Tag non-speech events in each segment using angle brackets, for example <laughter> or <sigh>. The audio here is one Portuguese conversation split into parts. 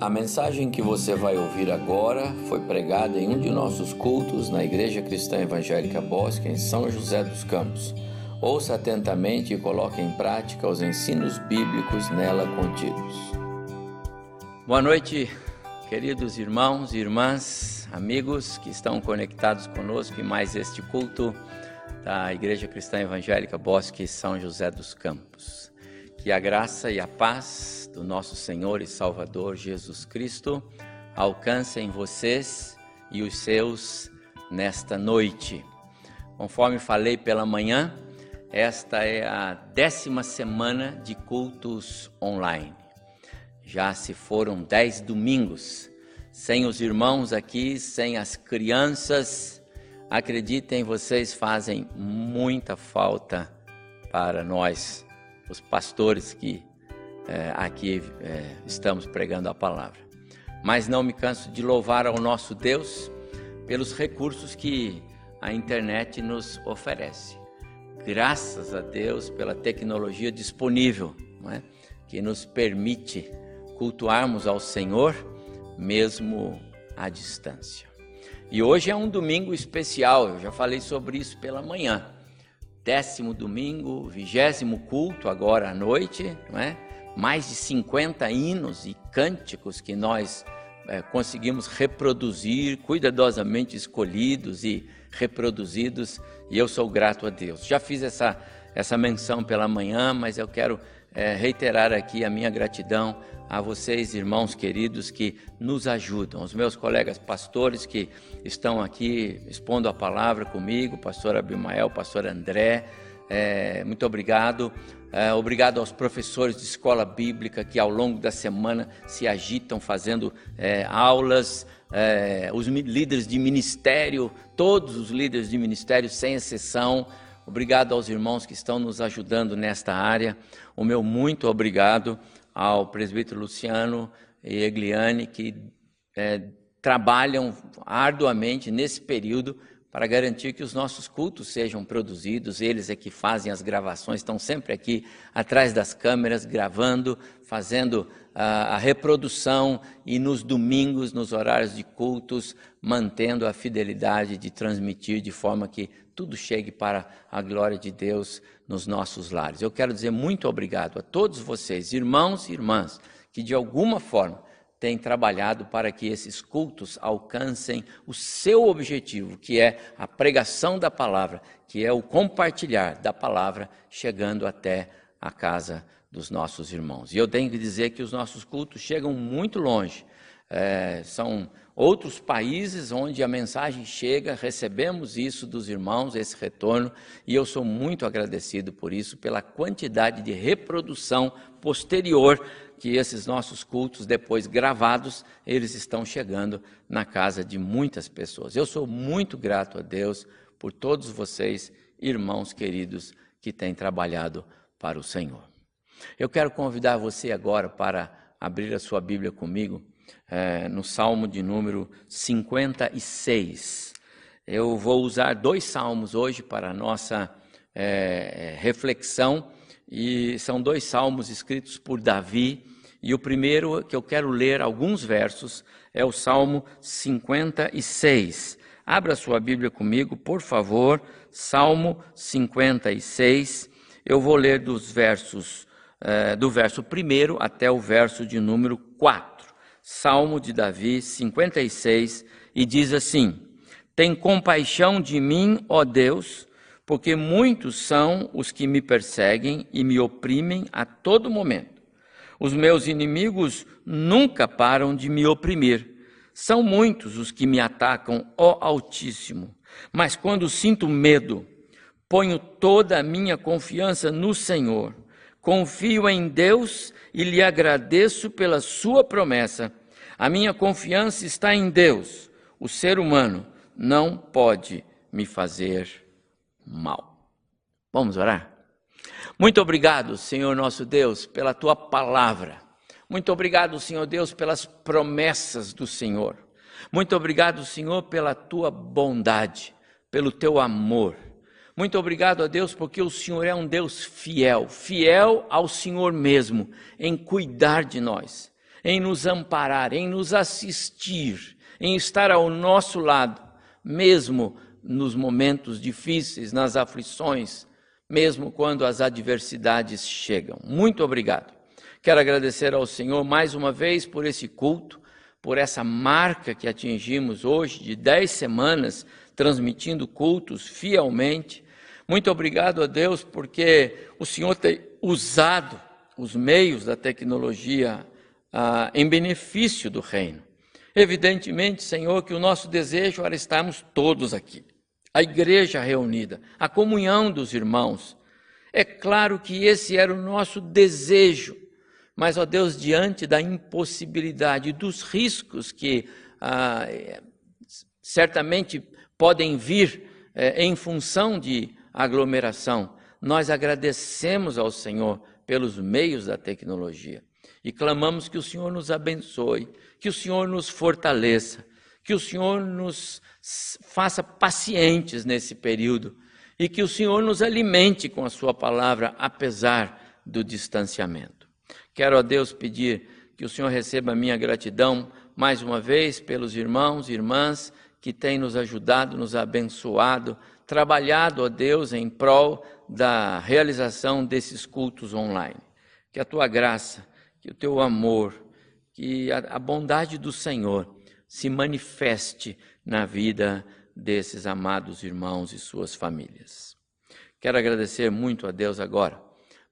A mensagem que você vai ouvir agora foi pregada em um de nossos cultos na Igreja Cristã Evangélica Bosque, em São José dos Campos. Ouça atentamente e coloque em prática os ensinos bíblicos nela contidos. Boa noite, queridos irmãos e irmãs, amigos que estão conectados conosco em mais este culto da Igreja Cristã Evangélica Bosque, São José dos Campos. Que a graça e a paz do nosso Senhor e Salvador Jesus Cristo alcancem vocês e os seus nesta noite. Conforme falei pela manhã, esta é a décima semana de cultos online. Já se foram dez domingos, sem os irmãos aqui, sem as crianças. Acreditem, vocês fazem muita falta para nós, os pastores que é, aqui é, estamos pregando a palavra. Mas não me canso de louvar ao nosso Deus pelos recursos que a internet nos oferece. Graças a Deus pela tecnologia disponível, é? que nos permite cultuarmos ao Senhor mesmo à distância. E hoje é um domingo especial, eu já falei sobre isso pela manhã. Décimo domingo, vigésimo culto agora à noite, não é? mais de 50 hinos e cânticos que nós é, conseguimos reproduzir, cuidadosamente escolhidos e reproduzidos, e eu sou grato a Deus. Já fiz essa, essa menção pela manhã, mas eu quero é, reiterar aqui a minha gratidão a vocês, irmãos queridos, que nos ajudam, os meus colegas pastores que estão aqui expondo a palavra comigo, pastor Abimael, pastor André, é, muito obrigado. É, obrigado aos professores de escola bíblica que ao longo da semana se agitam fazendo é, aulas, é, os líderes de ministério, todos os líderes de ministério, sem exceção. Obrigado aos irmãos que estão nos ajudando nesta área. O meu muito obrigado ao presbítero Luciano e Egliane, que é, trabalham arduamente nesse período para garantir que os nossos cultos sejam produzidos. Eles é que fazem as gravações, estão sempre aqui atrás das câmeras, gravando, fazendo a, a reprodução e nos domingos, nos horários de cultos, mantendo a fidelidade de transmitir de forma que tudo chegue para a glória de Deus nos nossos lares. Eu quero dizer muito obrigado a todos vocês, irmãos e irmãs, que de alguma forma tem trabalhado para que esses cultos alcancem o seu objetivo, que é a pregação da palavra, que é o compartilhar da palavra, chegando até a casa dos nossos irmãos. E eu tenho que dizer que os nossos cultos chegam muito longe. É, são outros países onde a mensagem chega, recebemos isso dos irmãos, esse retorno, e eu sou muito agradecido por isso, pela quantidade de reprodução posterior que esses nossos cultos, depois gravados, eles estão chegando na casa de muitas pessoas. Eu sou muito grato a Deus por todos vocês, irmãos queridos, que têm trabalhado para o Senhor. Eu quero convidar você agora para abrir a sua Bíblia comigo é, no Salmo de número 56. Eu vou usar dois salmos hoje para a nossa é, reflexão, e são dois salmos escritos por Davi. E o primeiro que eu quero ler alguns versos é o Salmo 56. Abra sua Bíblia comigo, por favor, Salmo 56. Eu vou ler dos versos, eh, do verso 1 até o verso de número 4. Salmo de Davi 56, e diz assim: Tem compaixão de mim, ó Deus, porque muitos são os que me perseguem e me oprimem a todo momento. Os meus inimigos nunca param de me oprimir. São muitos os que me atacam, ó Altíssimo. Mas quando sinto medo, ponho toda a minha confiança no Senhor. Confio em Deus e lhe agradeço pela sua promessa. A minha confiança está em Deus. O ser humano não pode me fazer mal. Vamos orar? Muito obrigado, Senhor nosso Deus, pela tua palavra. Muito obrigado, Senhor Deus, pelas promessas do Senhor. Muito obrigado, Senhor, pela tua bondade, pelo teu amor. Muito obrigado a Deus, porque o Senhor é um Deus fiel, fiel ao Senhor mesmo, em cuidar de nós, em nos amparar, em nos assistir, em estar ao nosso lado, mesmo nos momentos difíceis, nas aflições, mesmo quando as adversidades chegam. Muito obrigado. Quero agradecer ao Senhor mais uma vez por esse culto, por essa marca que atingimos hoje de dez semanas transmitindo cultos fielmente. Muito obrigado a Deus porque o Senhor tem usado os meios da tecnologia ah, em benefício do reino. Evidentemente, Senhor, que o nosso desejo era estarmos todos aqui, a igreja reunida, a comunhão dos irmãos. É claro que esse era o nosso desejo, mas, ó Deus, diante da impossibilidade, dos riscos que ah, certamente podem vir eh, em função de aglomeração, nós agradecemos ao Senhor pelos meios da tecnologia e clamamos que o Senhor nos abençoe, que o Senhor nos fortaleça, que o Senhor nos faça pacientes nesse período e que o Senhor nos alimente com a Sua palavra, apesar do distanciamento. Quero a Deus pedir que o Senhor receba a minha gratidão mais uma vez pelos irmãos e irmãs que têm nos ajudado, nos abençoado, trabalhado, ó Deus, em prol da realização desses cultos online. Que a tua graça, que o teu amor, que a, bondade do Senhor se manifeste na vida desses amados irmãos e suas famílias. Quero agradecer muito a Deus agora,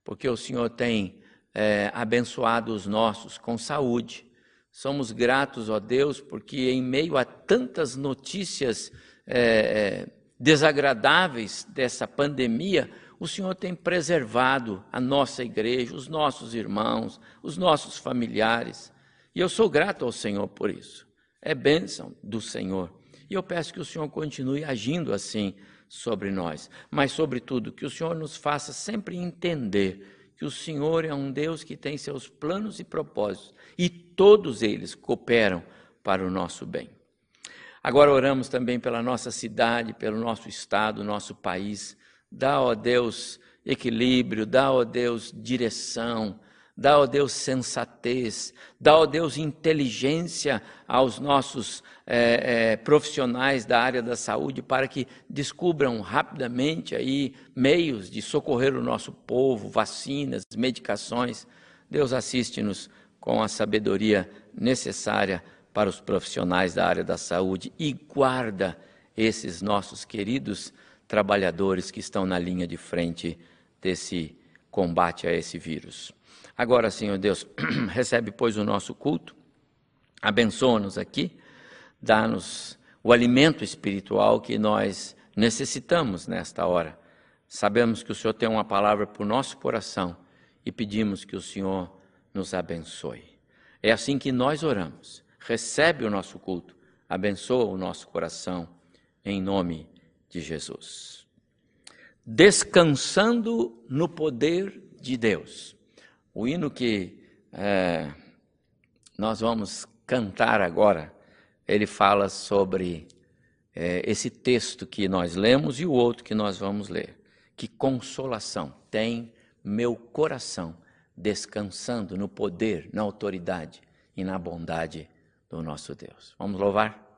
porque o Senhor tem é, abençoado os nossos com saúde, Somos gratos, ó Deus, porque em meio a tantas notícias é, é, desagradáveis dessa pandemia, o Senhor tem preservado a nossa igreja, os nossos irmãos, os nossos familiares. E eu sou grato ao Senhor por isso. É bênção do Senhor. E eu peço que o Senhor continue agindo assim sobre nós, mas, sobretudo, que o Senhor nos faça sempre entender que o Senhor é um Deus que tem seus planos e propósitos e todos eles cooperam para o nosso bem. Agora oramos também pela nossa cidade, pelo nosso estado, nosso país. Dá, ó Deus, equilíbrio, dá, ó Deus, direção, Dá, ó Deus, sensatez, dá, ó Deus, inteligência aos nossos é, é, profissionais da área da saúde para que descubram rapidamente aí meios de socorrer o nosso povo, vacinas, medicações. Deus assiste-nos com a sabedoria necessária para os profissionais da área da saúde e guarda esses nossos queridos trabalhadores que estão na linha de frente desse combate a esse vírus. Agora, Senhor Deus, <clears throat> recebe, pois, o nosso culto, abençoa-nos aqui, dá-nos o alimento espiritual que nós necessitamos nesta hora. Sabemos que o Senhor tem uma palavra para o nosso coração e pedimos que o Senhor nos abençoe. É assim que nós oramos. Recebe o nosso culto, abençoa o nosso coração, em nome de Jesus. Descansando no poder de Deus. O hino que é, nós vamos cantar agora, ele fala sobre é, esse texto que nós lemos e o outro que nós vamos ler. Que consolação tem meu coração descansando no poder, na autoridade e na bondade do nosso Deus. Vamos louvar?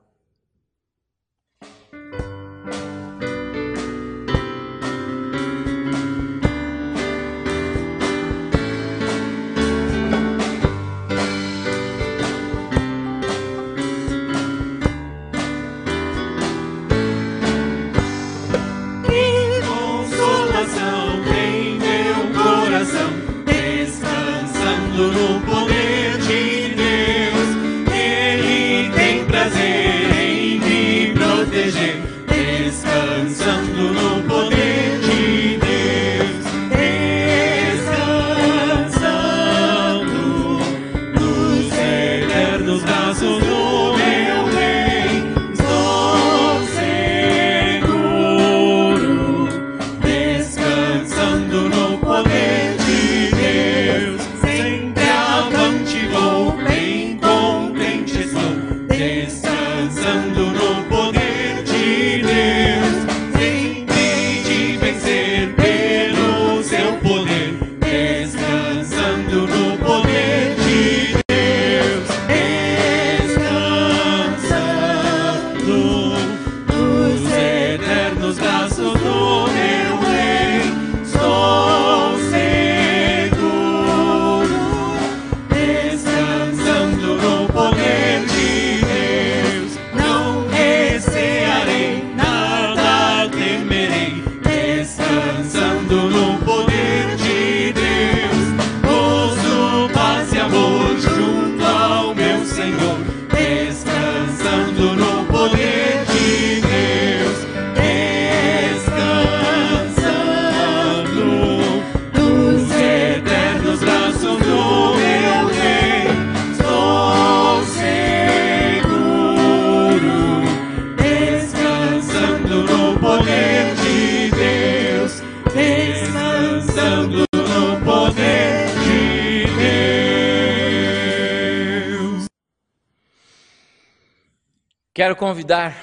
Quero convidar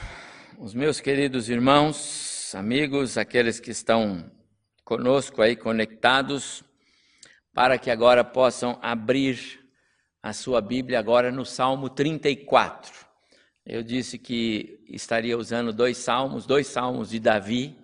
os meus queridos irmãos, amigos, aqueles que estão conosco aí conectados, para que agora possam abrir a sua Bíblia agora no Salmo 34. Eu disse que estaria usando dois salmos, dois salmos de Davi,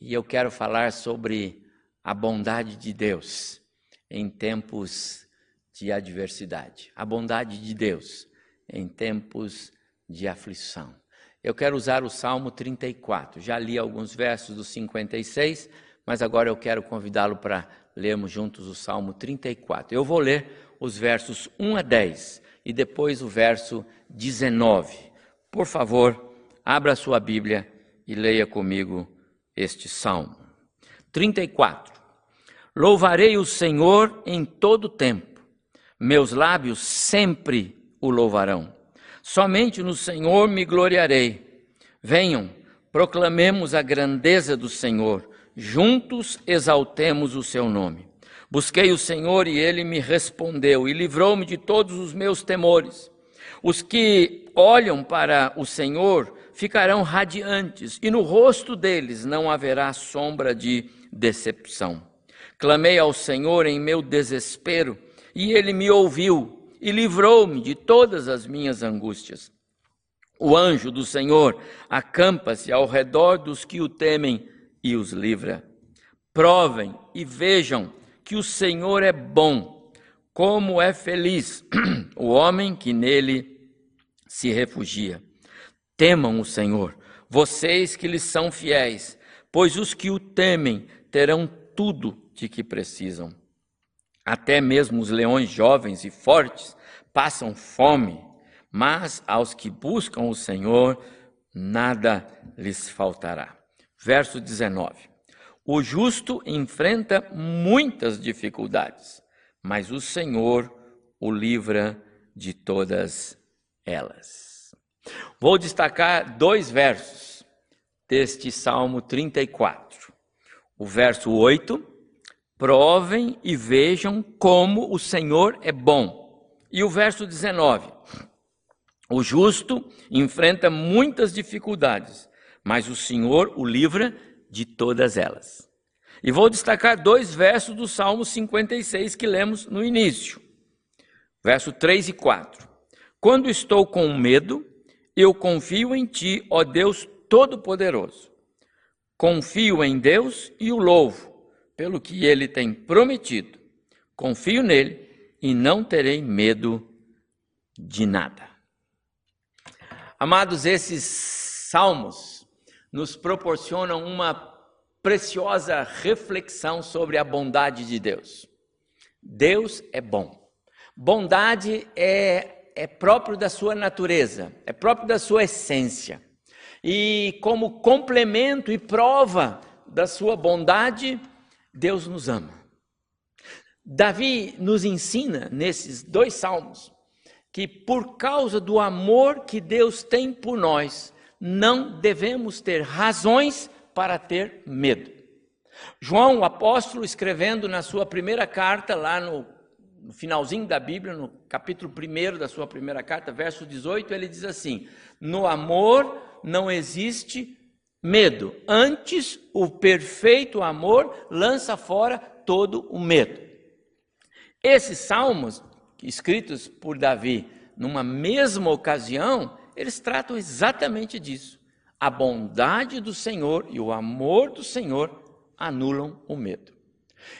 e eu quero falar sobre a bondade de Deus em tempos de adversidade. A bondade de Deus em tempos de aflição. Eu quero usar o Salmo 34. Já li alguns versos do 56, mas agora eu quero convidá-lo para lermos juntos o Salmo 34. Eu vou ler os versos 1 a 10 e depois o verso 19. Por favor, abra sua Bíblia e leia comigo este salmo. 34. Louvarei o Senhor em todo tempo. Meus lábios sempre o louvarão. Somente no Senhor me gloriarei. Venham, proclamemos a grandeza do Senhor, juntos exaltemos o seu nome. Busquei o Senhor e ele me respondeu e livrou-me de todos os meus temores. Os que olham para o Senhor ficarão radiantes, e no rosto deles não haverá sombra de decepção. Clamei ao Senhor em meu desespero, e ele me ouviu e livrou-me de todas as minhas angústias. O anjo do Senhor acampa-se ao redor dos que o temem e os livra. Provem e vejam que o Senhor é bom, como é feliz <clears throat> o homem que nele se refugia. Temam o Senhor, vocês que lhe são fiéis, pois os que o temem terão tudo de que precisam. Até mesmo os leões jovens e fortes passam fome, mas aos que buscam o Senhor, nada lhes faltará. Verso 19: O justo enfrenta muitas dificuldades, mas o Senhor o livra de todas elas. Vou destacar dois versos deste Salmo 34. O verso 8 Provem e vejam como o Senhor é bom. E o verso 19: O justo enfrenta muitas dificuldades, mas o Senhor o livra de todas elas. E vou destacar dois versos do Salmo 56 que lemos no início. Verso 3 e 4. Quando estou com medo, eu confio em ti, ó Deus Todo-Poderoso. Confio em Deus e o louvo pelo que ele tem prometido. Confio nele e não terei medo de nada. Amados, esses salmos nos proporcionam uma preciosa reflexão sobre a bondade de Deus. Deus é bom. Bondade é, é próprio da sua natureza, é próprio da sua essência. E como complemento e prova da sua bondade, Deus nos ama. Davi nos ensina nesses dois salmos que por causa do amor que Deus tem por nós, não devemos ter razões para ter medo. João, o apóstolo, escrevendo na sua primeira carta, lá no, finalzinho da Bíblia, no capítulo 1 da sua primeira carta, verso 18, ele diz assim: No amor não existe medo. Antes, o perfeito amor lança fora todo o medo. Esses salmos, escritos por Davi numa mesma ocasião, eles tratam exatamente disso. A bondade do Senhor e o amor do Senhor anulam o medo.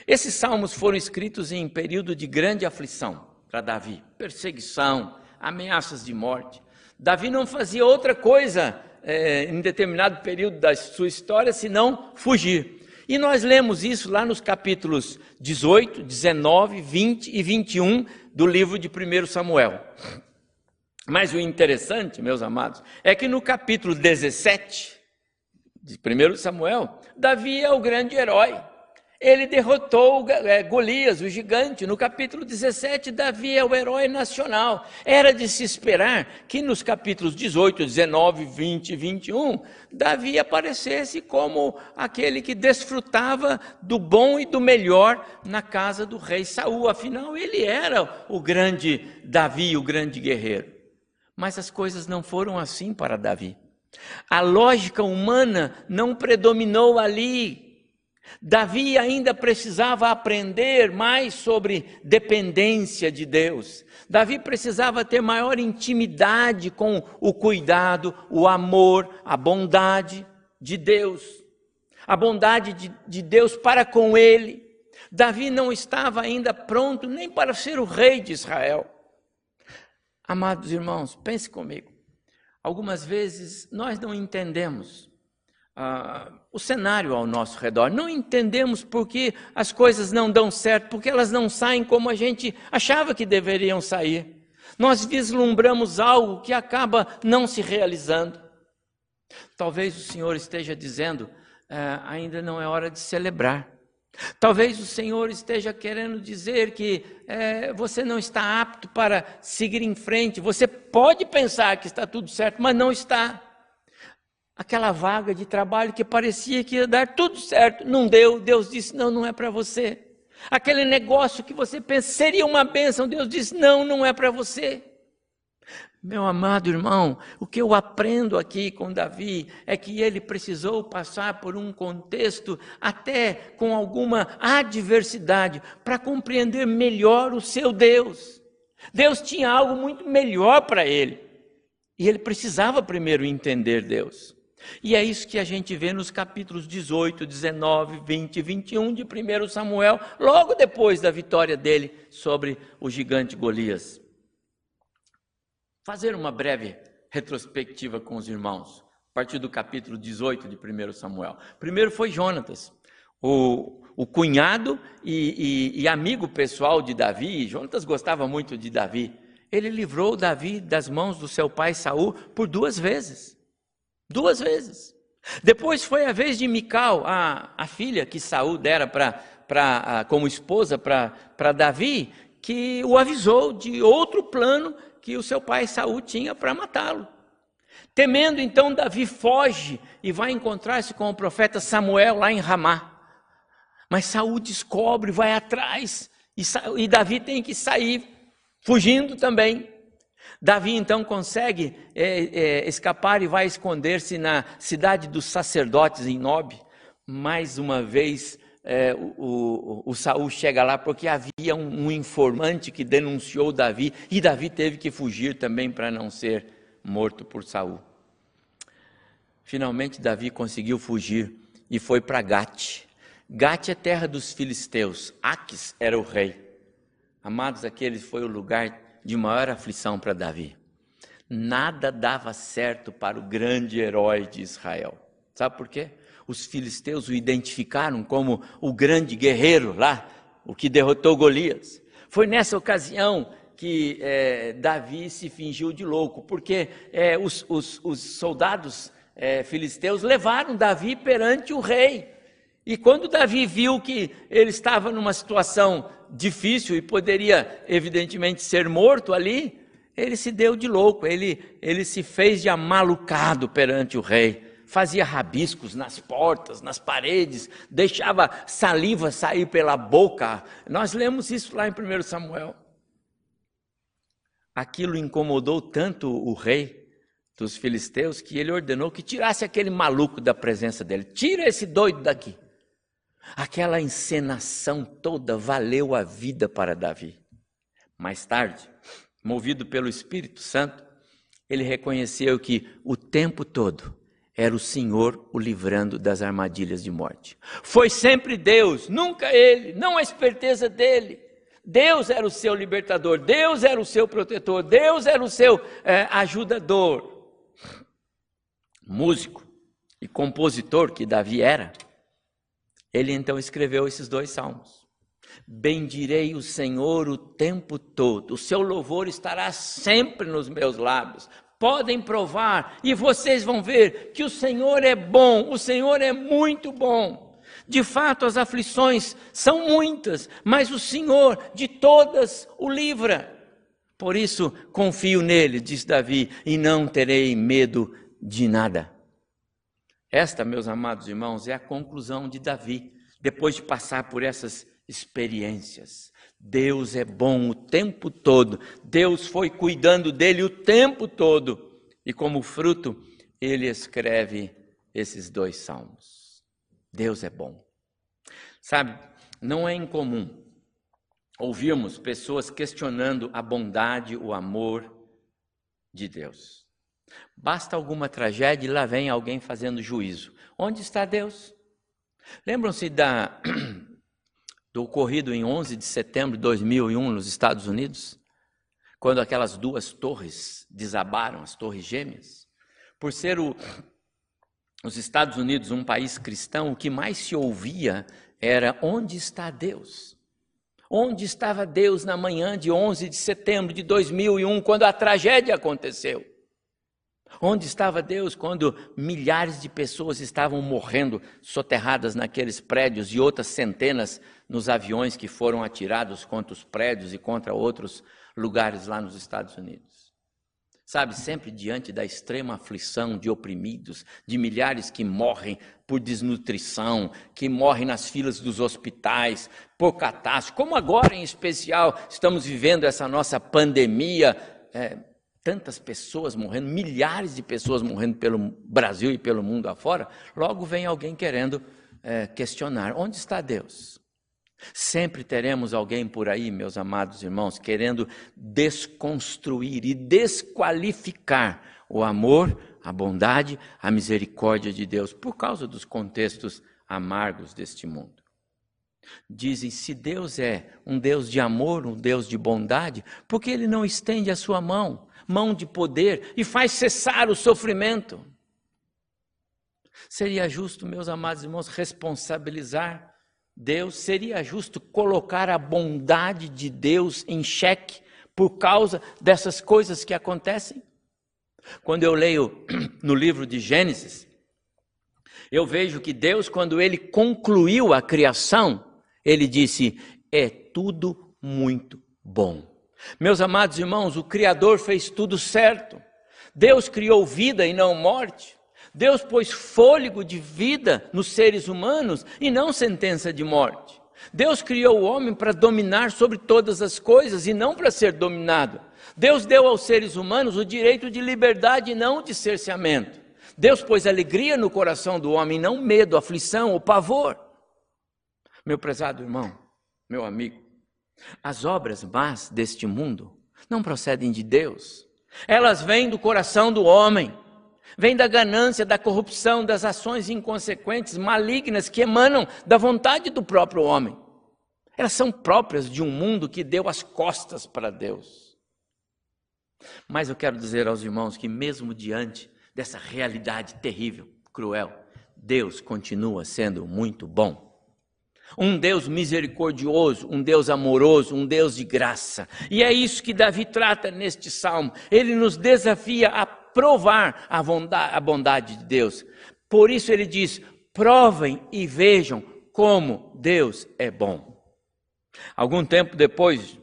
Esses salmos foram escritos em período de grande aflição para Davi, perseguição, ameaças de morte. Davi não fazia outra coisa é, em determinado período da sua história, senão fugir. E nós lemos isso lá nos capítulos 18, 19, 20 e 21 do livro de 1 Samuel. Mas o interessante, meus amados, é que no capítulo 17 de 1 Samuel, Davi é o grande herói. Ele derrotou é, Golias, o gigante. No capítulo 17, Davi é o herói nacional. Era de se esperar que nos capítulos 18, 19, 20 e 21, Davi aparecesse como aquele que desfrutava do bom e do melhor na casa do rei Saul. Afinal, ele era o grande Davi, o grande guerreiro. Mas as coisas não foram assim para Davi. A lógica humana não predominou ali. Davi ainda precisava aprender mais sobre dependência de Deus. Davi precisava ter maior intimidade com o cuidado, o amor, a bondade de Deus. A bondade de, de Deus para com ele. Davi não estava ainda pronto nem para ser o rei de Israel. Amados irmãos, pense comigo. Algumas vezes nós não entendemos ah, o cenário ao nosso redor, não entendemos porque as coisas não dão certo, porque elas não saem como a gente achava que deveriam sair. Nós vislumbramos algo que acaba não se realizando. Talvez o Senhor esteja dizendo: ah, ainda não é hora de celebrar. Talvez o Senhor esteja querendo dizer que é, você não está apto para seguir em frente. Você pode pensar que está tudo certo, mas não está. Aquela vaga de trabalho que parecia que ia dar tudo certo, não deu. Deus disse: não, não é para você. Aquele negócio que você pensa seria uma bênção, Deus disse: não, não é para você. Meu amado irmão, o que eu aprendo aqui com Davi é que ele precisou passar por um contexto até com alguma adversidade para compreender melhor o seu Deus. Deus tinha algo muito melhor para ele. E ele precisava primeiro entender Deus. E é isso que a gente vê nos capítulos 18, 19, 20 e 21 de 1 Samuel, logo depois da vitória dele sobre o gigante Golias fazer uma breve retrospectiva com os irmãos, a partir do capítulo 18 de 1 Samuel. Primeiro foi Jonatas, o, o cunhado e, e, e amigo pessoal de Davi. Jonatas gostava muito de Davi. Ele livrou Davi das mãos do seu pai Saul por duas vezes. Duas vezes. Depois foi a vez de Mical, a, a filha que Saul dera para como esposa para Davi, que o avisou de outro plano que o seu pai Saul tinha para matá-lo. Temendo, então, Davi foge e vai encontrar-se com o profeta Samuel lá em Ramá. Mas Saul descobre, vai atrás, e, e Davi tem que sair fugindo também. Davi então consegue é, é, escapar e vai esconder-se na cidade dos sacerdotes em Nob. Mais uma vez, é, o, o, o, Saul chega lá porque havia um, um, informante que denunciou Davi e Davi teve que fugir também para não ser morto por Saul. Finalmente Davi conseguiu fugir e foi para Gate. Gate é terra dos filisteus. Aques era o rei. Amados, aquele foi o lugar de maior aflição para Davi. Nada dava certo para o grande herói de Israel. Sabe por quê? os filisteus o identificaram como o grande guerreiro lá, o que derrotou Golias. Foi nessa ocasião que é, Davi se fingiu de louco, porque é, os, os, os, soldados é, filisteus levaram Davi perante o rei. E quando Davi viu que ele estava numa situação difícil e poderia, evidentemente, ser morto ali, ele se deu de louco, ele, ele se fez de amalucado perante o rei fazia rabiscos nas portas, nas paredes, deixava saliva sair pela boca. Nós lemos isso lá em 1 Samuel. Aquilo incomodou tanto o rei dos filisteus que ele ordenou que tirasse aquele maluco da presença dele. Tira esse doido daqui. Aquela encenação toda valeu a vida para Davi. Mais tarde, movido pelo Espírito Santo, ele reconheceu que o tempo todo era o Senhor o livrando das armadilhas de morte. Foi sempre Deus, nunca ele, não a esperteza dele. Deus era o seu libertador, Deus era o seu protetor, Deus era o seu é, ajudador. Músico e compositor que Davi era, ele então escreveu esses dois salmos. Bendirei o Senhor o tempo todo, o seu louvor estará sempre nos meus lábios podem provar e vocês vão ver que o Senhor é bom, o Senhor é muito bom. De fato, as aflições são muitas, mas o Senhor de todas o livra. Por isso, confio nele, diz Davi, e não terei medo de nada. Esta, meus amados irmãos, é a conclusão de Davi, depois de passar por essas experiências. Deus é bom o tempo todo. Deus foi cuidando dele o tempo todo. E como fruto, ele escreve esses dois salmos. Deus é bom. Sabe, não é incomum ouvirmos pessoas questionando a bondade, o amor de Deus. Basta alguma tragédia e lá vem alguém fazendo juízo. Onde está Deus? Lembram-se da, <clears throat> do ocorrido em 11 de setembro de 2001 nos Estados Unidos? Quando aquelas duas torres desabaram, as torres gêmeas? Por ser o, <clears throat> os Estados Unidos um país cristão, o que mais se ouvia era: onde está Deus? Onde estava Deus na manhã de 11 de setembro de 2001, quando a tragédia aconteceu? Onde estava Deus quando milhares de pessoas estavam morrendo soterradas naqueles prédios e outras centenas nos aviões que foram atirados contra os prédios e contra outros lugares lá nos Estados Unidos? Sabe, sempre diante da extrema aflição de oprimidos, de milhares que morrem por desnutrição, que morrem nas filas dos hospitais, por catástrofe, como agora em especial estamos vivendo essa nossa pandemia, é, tantas pessoas morrendo, milhares de pessoas morrendo pelo Brasil e pelo mundo afora, logo vem alguém querendo é, questionar: onde está Deus? Sempre teremos alguém por aí, meus amados irmãos, querendo desconstruir e desqualificar o amor, a bondade, a misericórdia de Deus, por causa dos contextos amargos deste mundo. Dizem: se Deus é um Deus de amor, um Deus de bondade, por que Ele não estende a sua mão, mão de poder, e faz cessar o sofrimento? Seria justo, meus amados irmãos, responsabilizar Deus, seria justo colocar a bondade de Deus em xeque por causa dessas coisas que acontecem? Quando eu leio <clears throat> no livro de Gênesis, eu vejo que Deus, quando ele concluiu a criação, ele disse: é tudo muito bom. Meus amados irmãos, o Criador fez tudo certo. Deus criou vida e não morte. Deus pôs fôlego de vida nos seres humanos e não sentença de morte. Deus criou o homem para dominar sobre todas as coisas e não para ser dominado. Deus deu aos seres humanos o direito de liberdade e não de cerceamento. Deus pôs alegria no coração do homem, não medo, aflição ou pavor. Meu prezado irmão, meu amigo, as obras más deste mundo não procedem de Deus, elas vêm do coração do homem vem da ganância, da corrupção, das ações inconsequentes, malignas que emanam da vontade do próprio homem. Elas são próprias de um mundo que deu as costas para Deus. Mas eu quero dizer aos irmãos que, mesmo diante dessa realidade terrível, cruel, Deus continua sendo muito bom. Um Deus misericordioso, um Deus amoroso, um Deus de graça. E é isso que Davi trata neste salmo. Ele nos desafia a provar a bondade, a bondade de Deus. Por isso ele diz: provem e vejam como Deus é bom. Algum tempo depois,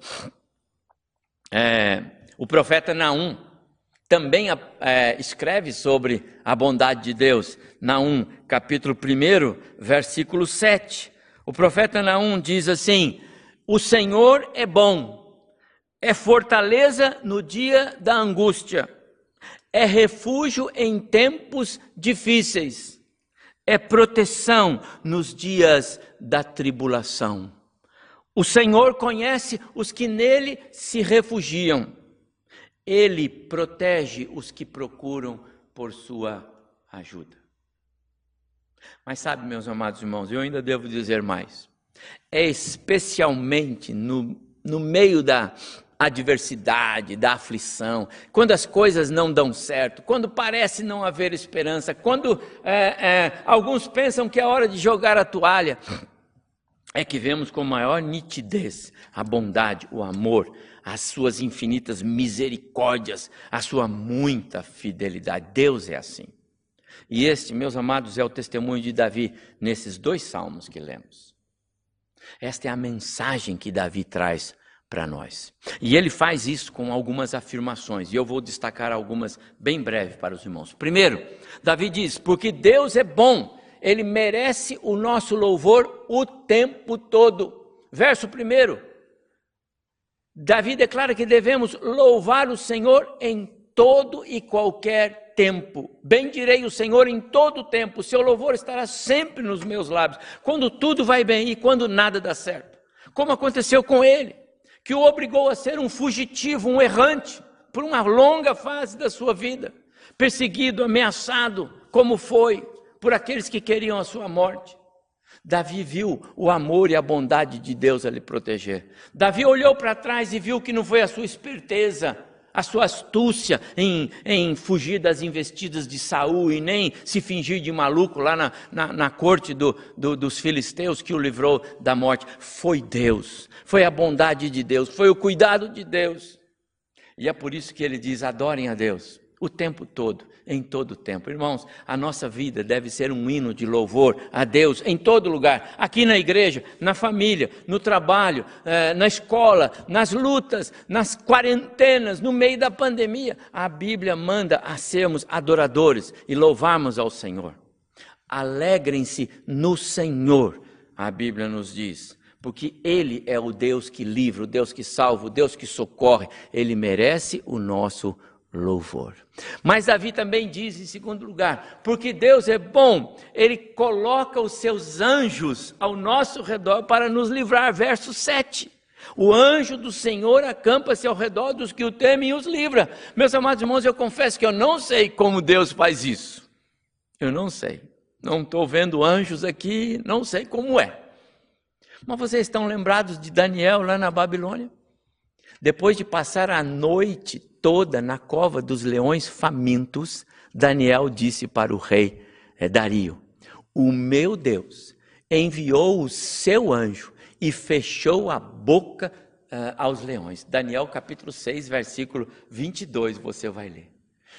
é, o profeta Naum também é, escreve sobre a bondade de Deus. Naum, capítulo 1, versículo 7. O profeta Naum diz assim: O Senhor é bom, é fortaleza no dia da angústia é refúgio em tempos difíceis, é proteção nos dias da tribulação. O Senhor conhece os que nele se refugiam. Ele protege os que procuram por sua ajuda. Mas sabe, meus amados irmãos, eu ainda devo dizer mais. É especialmente no, no meio da, adversidade, da aflição, quando as coisas não dão certo, quando parece não haver esperança, quando é, é, alguns pensam que é hora de jogar a toalha, é que vemos com maior nitidez a bondade, o amor, as suas infinitas misericórdias, a sua muita fidelidade. Deus é assim. E este, meus amados, é o testemunho de Davi nesses dois salmos que lemos. Esta é a mensagem que Davi traz para nós. E ele faz isso com algumas afirmações, e eu vou destacar algumas bem breve para os irmãos. Primeiro, Davi diz: Porque Deus é bom, ele merece o nosso louvor o tempo todo. Verso 1. Davi declara que devemos louvar o Senhor em todo e qualquer tempo. Bendirei o Senhor em todo tempo. Seu louvor estará sempre nos meus lábios. Quando tudo vai bem e quando nada dá certo. Como aconteceu com ele, que o obrigou a ser um fugitivo, um errante, por uma longa fase da sua vida, perseguido, ameaçado, como foi por aqueles que queriam a sua morte. Davi viu o amor e a bondade de Deus a lhe proteger. Davi olhou para trás e viu que não foi a sua esperteza, a sua astúcia em, em fugir das investidas de Saul e nem se fingir de maluco lá na, na, na corte do, do, dos filisteus que o livrou da morte. Foi Deus, foi a bondade de Deus, foi o cuidado de Deus. E é por isso que ele diz: adorem a Deus o tempo todo, em todo o tempo. Irmãos, a nossa vida deve ser um hino de louvor a Deus em todo lugar, aqui na igreja, na família, no trabalho, eh, na escola, nas lutas, nas quarentenas, no meio da pandemia. A Bíblia manda a sermos adoradores e louvarmos ao Senhor. Alegrem-se no Senhor, a Bíblia nos diz porque Ele é o Deus que livra, o Deus que salva, o Deus que socorre. Ele merece o nosso louvor. Mas Davi também diz, em segundo lugar, porque Deus é bom, Ele coloca os seus anjos ao nosso redor para nos livrar. Verso 7. O anjo do Senhor acampa-se ao redor dos que o temem e os livra. Meus amados irmãos, eu confesso que eu não sei como Deus faz isso. Eu não sei. Não estou vendo anjos aqui, não sei como é. Mas vocês estão lembrados de Daniel lá na Babilônia? Depois de passar a noite toda na cova dos leões famintos, Daniel disse para o rei é, Dario: O meu Deus enviou o seu anjo e fechou a boca uh, aos leões. Daniel capítulo 6, versículo 22, você vai ler.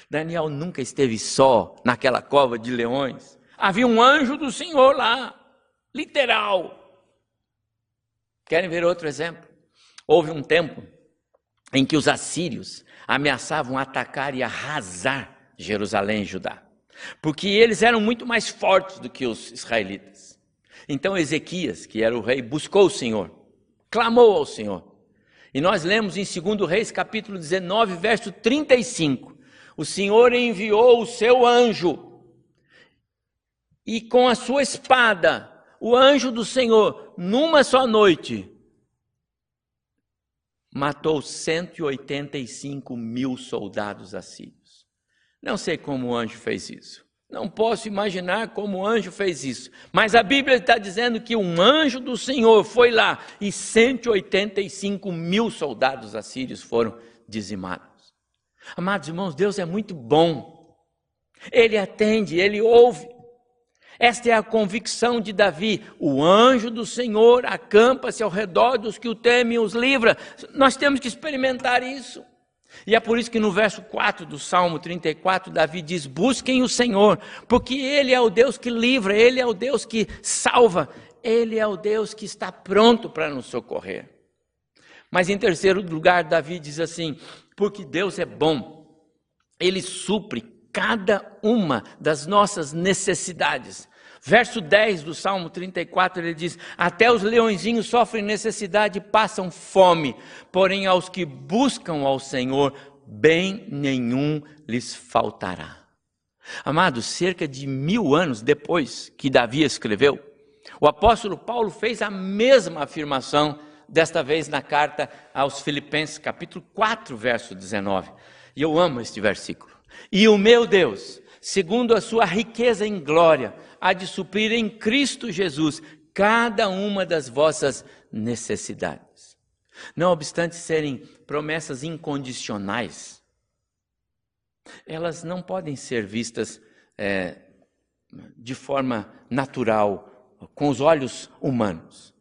Daniel nunca esteve só naquela cova de leões. Havia um anjo do Senhor lá, literal. Querem ver outro exemplo? Houve um tempo em que os assírios ameaçavam atacar e arrasar Jerusalém e Judá, porque eles eram muito mais fortes do que os israelitas. Então Ezequias, que era o rei, buscou o Senhor, clamou ao Senhor. E nós lemos em 2 Reis, capítulo 19, verso 35. O Senhor enviou o seu anjo, e com a sua espada, o anjo do Senhor, numa só noite, matou 185 mil soldados assírios. Não sei como o anjo fez isso. Não posso imaginar como o anjo fez isso. Mas a Bíblia está dizendo que um anjo do Senhor foi lá e 185 mil soldados assírios foram dizimados. Amados irmãos, Deus é muito bom. Ele atende, ele ouve. Esta é a convicção de Davi. O anjo do Senhor acampa-se ao redor dos que o temem e os livra. Nós temos que experimentar isso. E é por isso que no verso 4 do Salmo 34, Davi diz: Busquem o Senhor, porque Ele é o Deus que livra, Ele é o Deus que salva, Ele é o Deus que está pronto para nos socorrer. Mas em terceiro lugar, Davi diz assim: Porque Deus é bom, Ele supre cada uma das nossas necessidades. Verso 10 do Salmo 34, ele diz: Até os leõezinhos sofrem necessidade e passam fome, porém aos que buscam ao Senhor, bem nenhum lhes faltará. Amados, cerca de mil anos depois que Davi escreveu, o apóstolo Paulo fez a mesma afirmação, desta vez na carta aos Filipenses, capítulo 4, verso 19. E eu amo este versículo. E o meu Deus, segundo a sua riqueza em glória, há de suprir em Cristo Jesus cada uma das vossas necessidades. Não obstante serem promessas incondicionais, elas não podem ser vistas é, de forma natural, com os olhos humanos.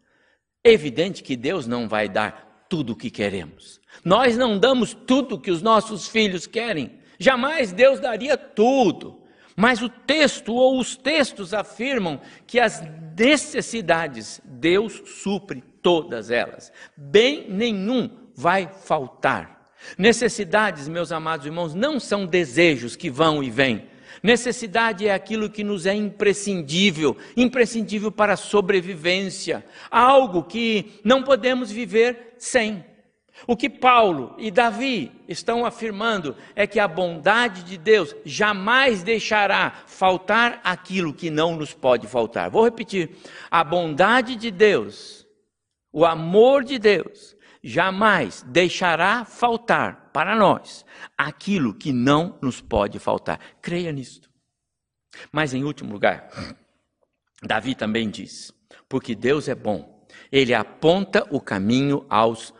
É evidente que Deus não vai dar tudo o que queremos. Nós não damos tudo o que os nossos filhos querem. Jamais Deus daria tudo. Mas o texto ou os textos afirmam que as necessidades Deus supre todas elas. Bem nenhum vai faltar. Necessidades, meus amados irmãos, não são desejos que vão e vêm. Necessidade é aquilo que nos é imprescindível, imprescindível para a sobrevivência, algo que não podemos viver sem. O que Paulo e Davi estão afirmando é que a bondade de Deus jamais deixará faltar aquilo que não nos pode faltar. Vou repetir: a bondade de Deus, o amor de Deus, jamais deixará faltar para nós aquilo que não nos pode faltar. Creia nisto. Mas em último lugar, Davi também diz: porque Deus é bom, ele aponta o caminho aos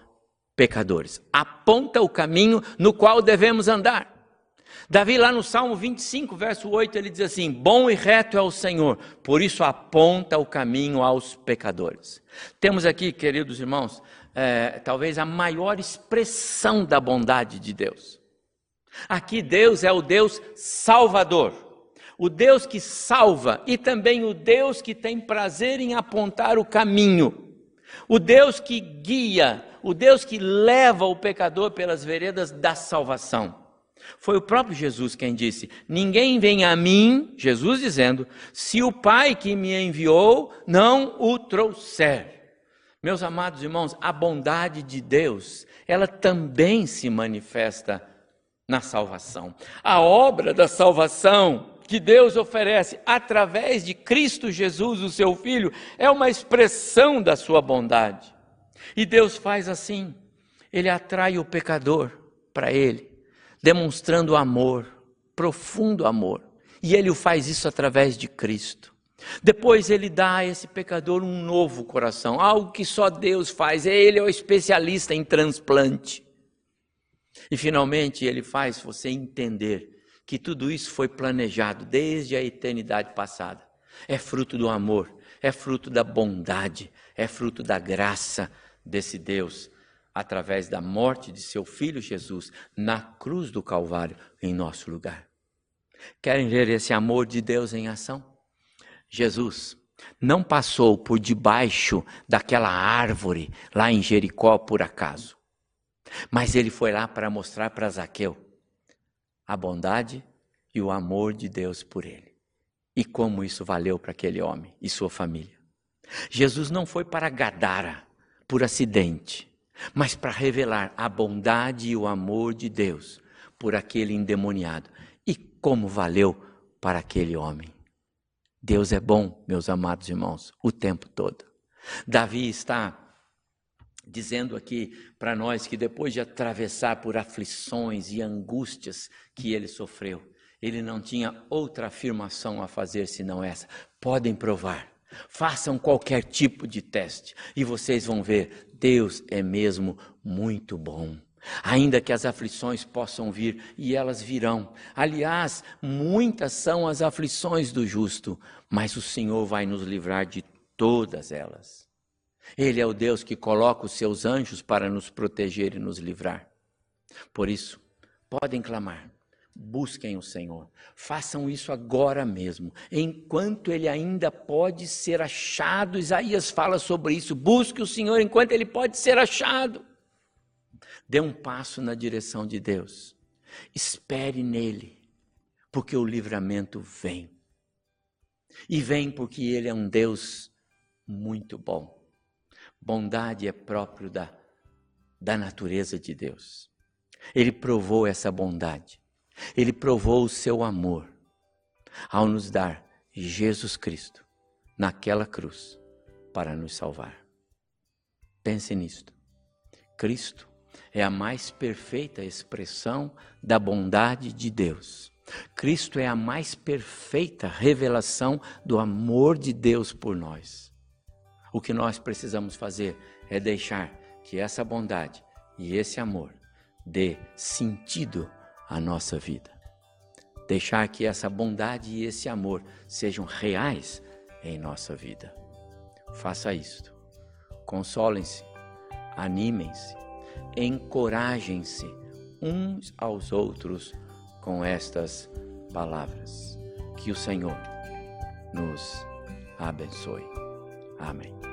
pecadores, aponta o caminho no qual devemos andar. Davi, lá no Salmo 25, verso 8, ele diz assim: Bom e reto é o Senhor, por isso aponta o caminho aos pecadores. Temos aqui, queridos irmãos, é, talvez a maior expressão da bondade de Deus. Aqui Deus é o Deus salvador, o Deus que salva e também o Deus que tem prazer em apontar o caminho, o Deus que guia, o Deus que leva o pecador pelas veredas da salvação. Foi o próprio Jesus quem disse: Ninguém vem a mim, Jesus dizendo, se o Pai que me enviou não o trouxer. Meus amados irmãos, a bondade de Deus, ela também se manifesta na salvação. A obra da salvação que Deus oferece através de Cristo Jesus, o seu Filho, é uma expressão da sua bondade. E Deus faz assim: Ele atrai o pecador para Ele, demonstrando amor, profundo amor. E Ele o faz isso através de Cristo. Depois ele dá a esse pecador um novo coração, algo que só Deus faz. Ele é o especialista em transplante. E finalmente ele faz você entender que tudo isso foi planejado desde a eternidade passada. É fruto do amor, é fruto da bondade, é fruto da graça desse Deus através da morte de seu filho Jesus na cruz do Calvário em nosso lugar. Querem ver esse amor de Deus em ação? Jesus não passou por debaixo daquela árvore lá em Jericó por acaso. Mas ele foi lá para mostrar para Zaqueu a bondade e o amor de Deus por ele. E como isso valeu para aquele homem e sua família. Jesus não foi para Gadara por acidente, mas para revelar a bondade e o amor de Deus por aquele endemoniado. E como valeu para aquele homem. Deus é bom, meus amados irmãos, o tempo todo. Davi está dizendo aqui para nós que depois de atravessar por aflições e angústias que ele sofreu, ele não tinha outra afirmação a fazer senão essa. Podem provar, façam qualquer tipo de teste e vocês vão ver, Deus é mesmo muito bom ainda que as aflições possam vir, e elas virão. Aliás, muitas são as aflições do justo, mas o Senhor vai nos livrar de todas elas. Ele é o Deus que coloca os seus anjos para nos proteger e nos livrar. Por isso, podem clamar, busquem o Senhor, façam isso agora mesmo, enquanto ele ainda pode ser achado. Isaías fala sobre isso: busque o Senhor enquanto ele pode ser achado. Dê um passo na direção de Deus. Espere nele, porque o livramento vem. E vem porque ele é um Deus muito bom. Bondade é próprio da, da natureza de Deus. Ele provou essa bondade. Ele provou o seu amor ao nos dar Jesus Cristo naquela cruz para nos salvar. Pense nisto. Cristo é a mais perfeita expressão da bondade de Deus. Cristo é a mais perfeita revelação do amor de Deus por nós. O que nós precisamos fazer é deixar que essa bondade e esse amor dê sentido à nossa vida. Deixar que essa bondade e esse amor sejam reais em nossa vida. Faça isto. Consolem-se, animem-se encorajem-se uns aos outros com estas palavras. Que o Senhor nos abençoe. Amém.